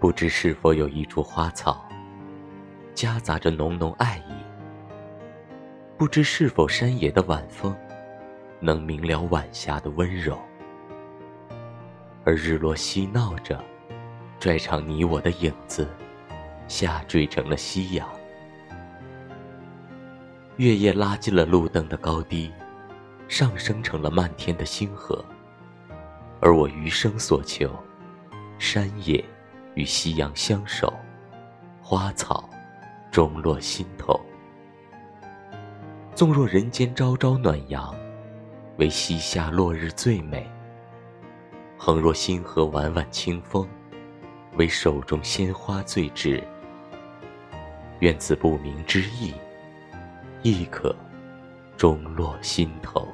不知是否有一株花草，夹杂着浓浓爱意。不知是否山野的晚风，能明了晚霞的温柔。而日落嬉闹着，拽长你我的影子，下坠成了夕阳。月夜拉近了路灯的高低，上升成了漫天的星河。而我余生所求，山野。与夕阳相守，花草终落心头。纵若人间朝朝暖阳，唯西夏落日最美；横若星河晚晚清风，唯手中鲜花最值。愿此不明之意，亦可终落心头。